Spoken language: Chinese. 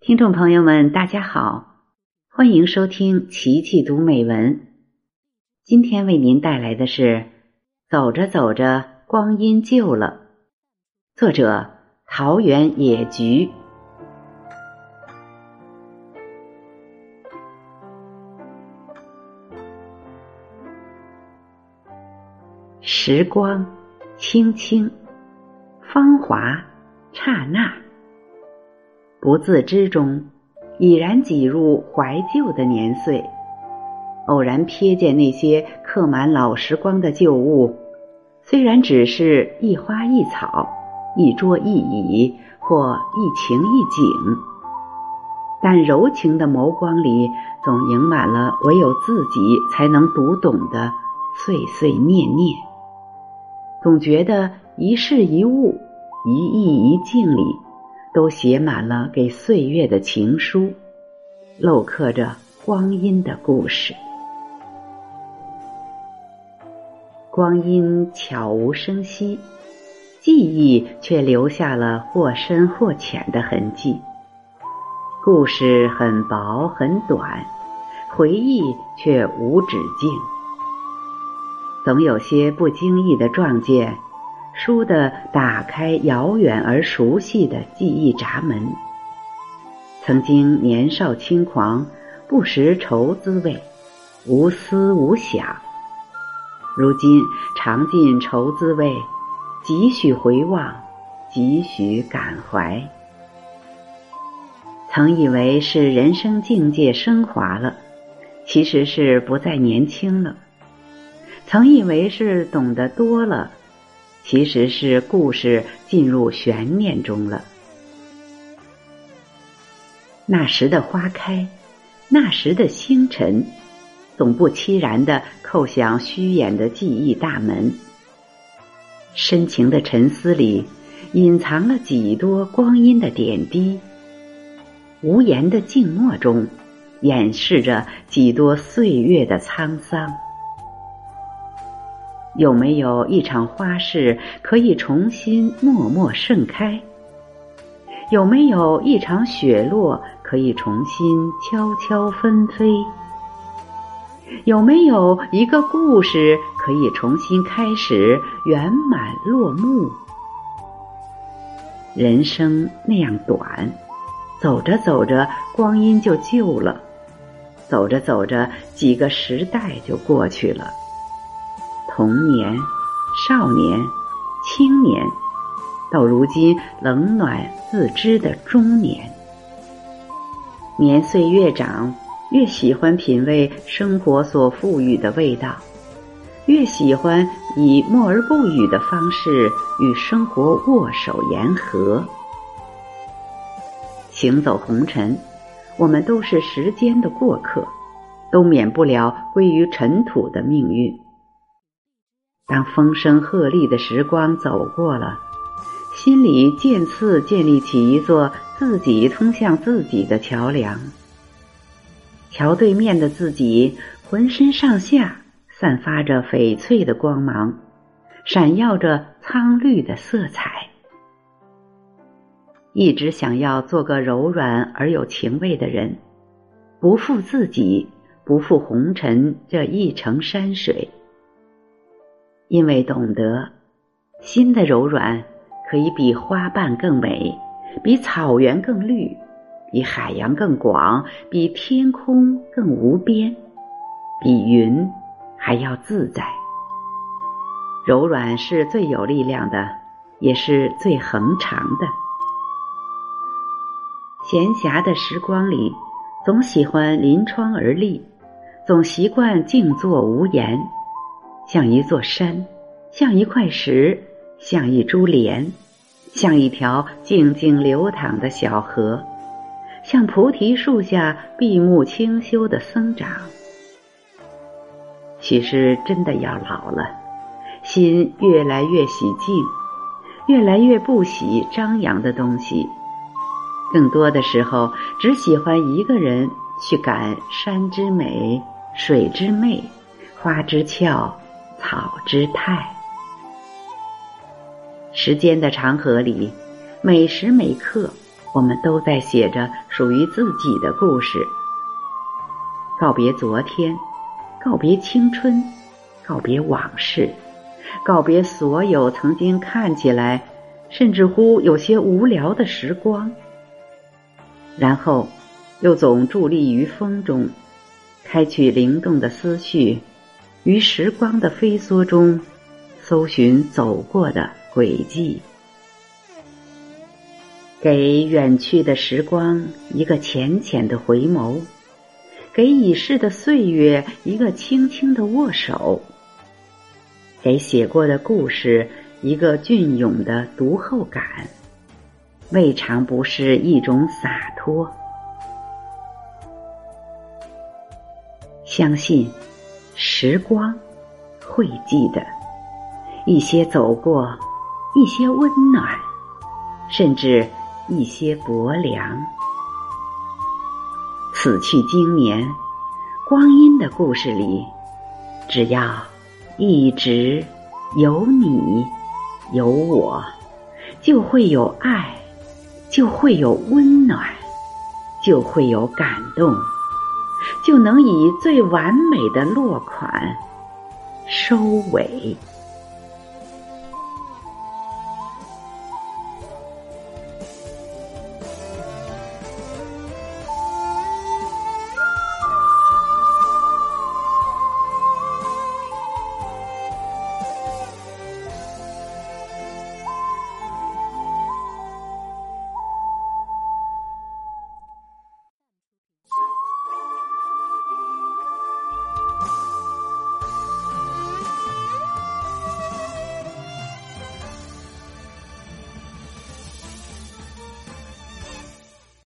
听众朋友们，大家好，欢迎收听《奇奇读美文》。今天为您带来的是《走着走着，光阴旧了》，作者桃园野菊。时光轻轻，芳华刹那。不自知中，已然挤入怀旧的年岁。偶然瞥见那些刻满老时光的旧物，虽然只是一花一草、一桌一椅或一情一景，但柔情的眸光里总盈满了唯有自己才能读懂的碎碎念念。总觉得一事一物、一意一境里。都写满了给岁月的情书，镂刻着光阴的故事。光阴悄无声息，记忆却留下了或深或浅的痕迹。故事很薄很短，回忆却无止境。总有些不经意的撞见。倏地打开遥远而熟悉的记忆闸门。曾经年少轻狂，不识愁滋味，无思无想。如今尝尽愁滋味，几许回望，几许感怀。曾以为是人生境界升华了，其实是不再年轻了。曾以为是懂得多了。其实是故事进入悬念中了。那时的花开，那时的星辰，总不期然的叩响虚掩的记忆大门。深情的沉思里，隐藏了几多光阴的点滴；无言的静默中，掩饰着几多岁月的沧桑。有没有一场花事可以重新默默盛开？有没有一场雪落可以重新悄悄纷飞？有没有一个故事可以重新开始、圆满落幕？人生那样短，走着走着，光阴就旧了；走着走着，几个时代就过去了。童年、少年、青年，到如今冷暖自知的中年，年岁越长，越喜欢品味生活所赋予的味道，越喜欢以默而不语的方式与生活握手言和。行走红尘，我们都是时间的过客，都免不了归于尘土的命运。当风声鹤唳的时光走过了，心里渐次建立起一座自己通向自己的桥梁。桥对面的自己，浑身上下散发着翡翠的光芒，闪耀着苍绿的色彩。一直想要做个柔软而有情味的人，不负自己，不负红尘这一程山水。因为懂得，心的柔软可以比花瓣更美，比草原更绿，比海洋更广，比天空更无边，比云还要自在。柔软是最有力量的，也是最恒长的。闲暇的时光里，总喜欢临窗而立，总习惯静坐无言。像一座山，像一块石，像一株莲，像一条静静流淌的小河，像菩提树下闭目清修的僧长。其实真的要老了，心越来越喜静，越来越不喜张扬的东西，更多的时候只喜欢一个人去感山之美，水之媚，花之俏。草之态，时间的长河里，每时每刻，我们都在写着属于自己的故事，告别昨天，告别青春，告别往事，告别所有曾经看起来甚至乎有些无聊的时光，然后又总伫立于风中，开启灵动的思绪，于时光的飞梭中搜寻走过的轨迹。给远去的时光一个浅浅的回眸，给已逝的岁月一个轻轻的握手，给写过的故事一个隽永的读后感，未尝不是一种洒脱。相信时光会记得一些走过，一些温暖，甚至。一些薄凉，此去经年，光阴的故事里，只要一直有你有我，就会有爱，就会有温暖，就会有感动，就能以最完美的落款收尾。